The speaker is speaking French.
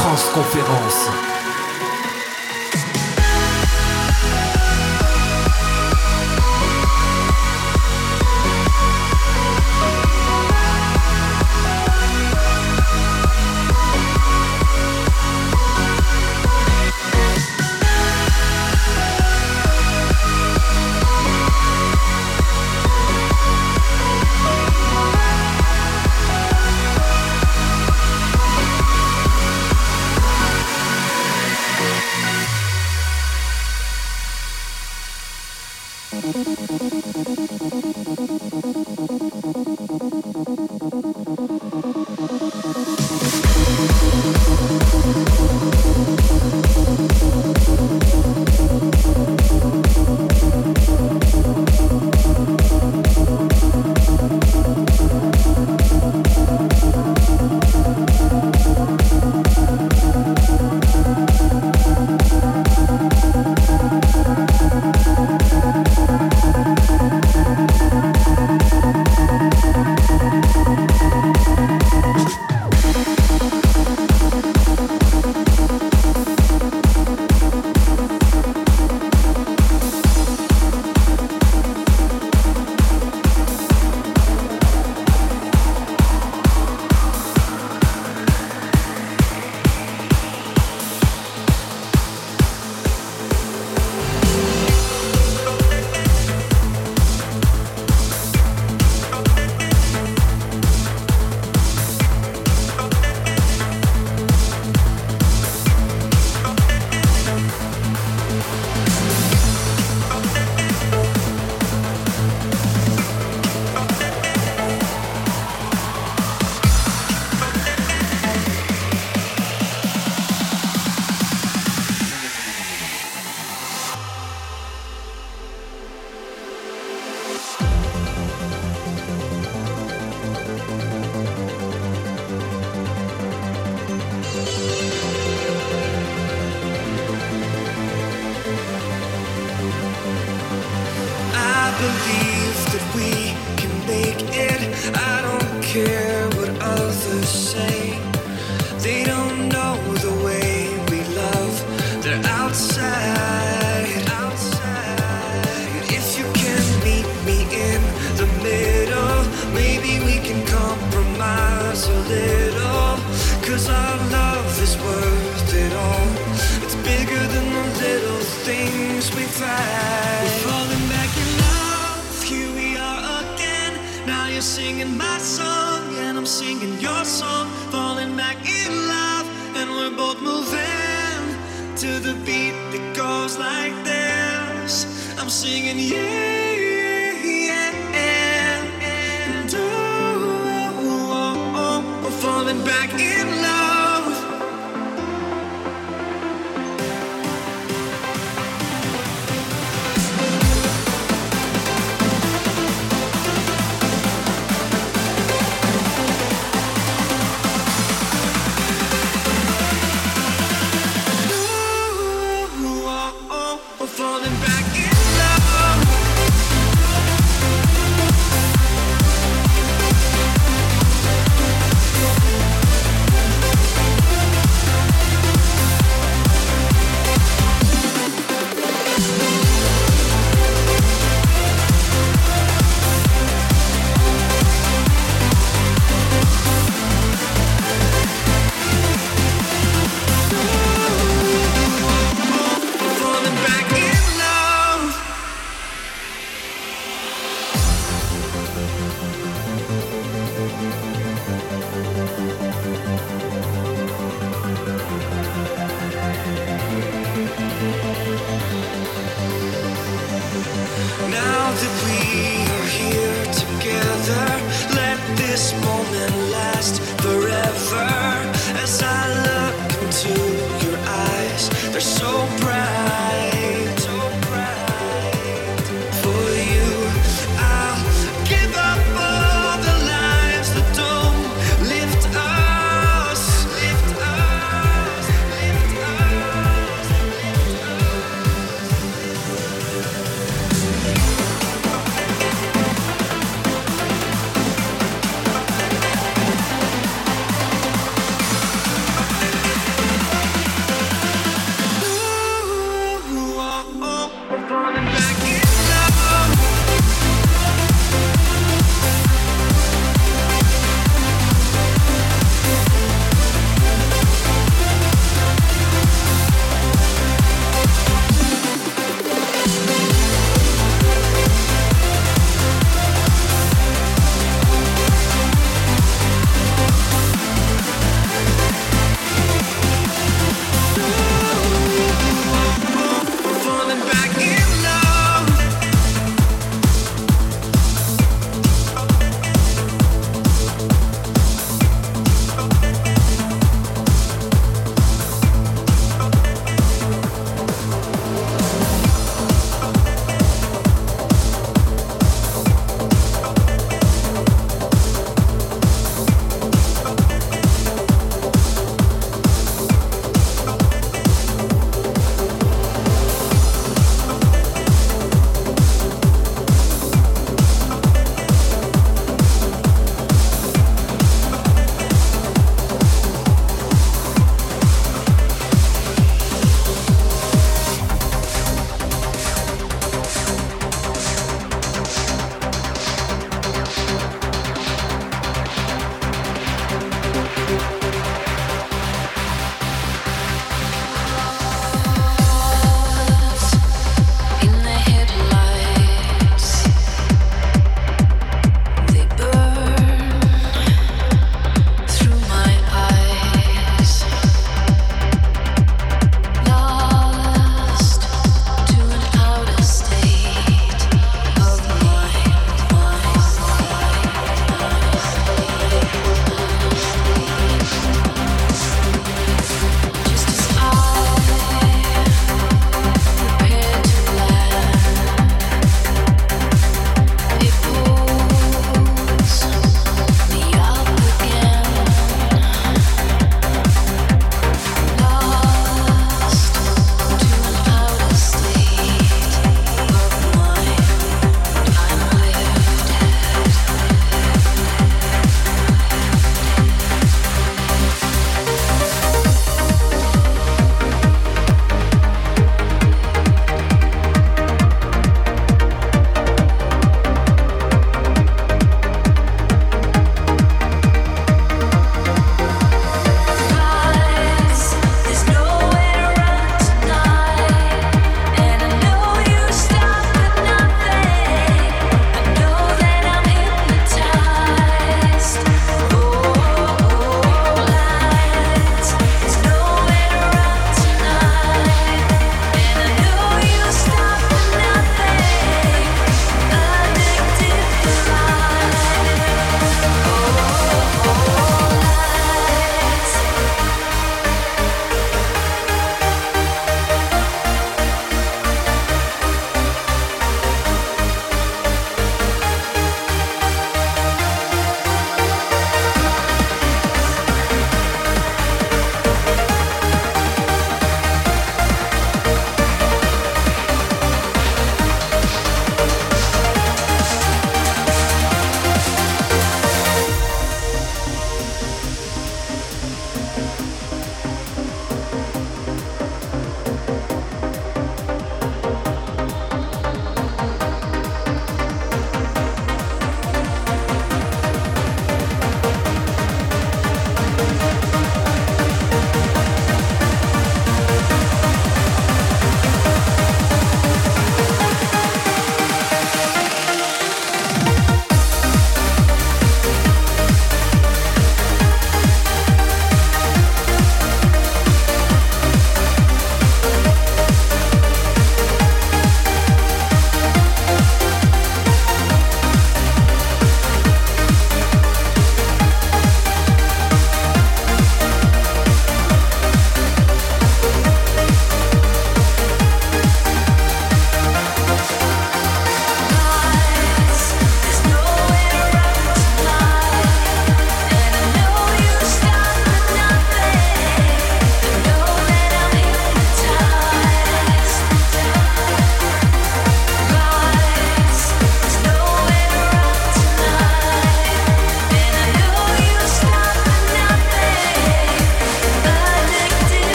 Transconférence.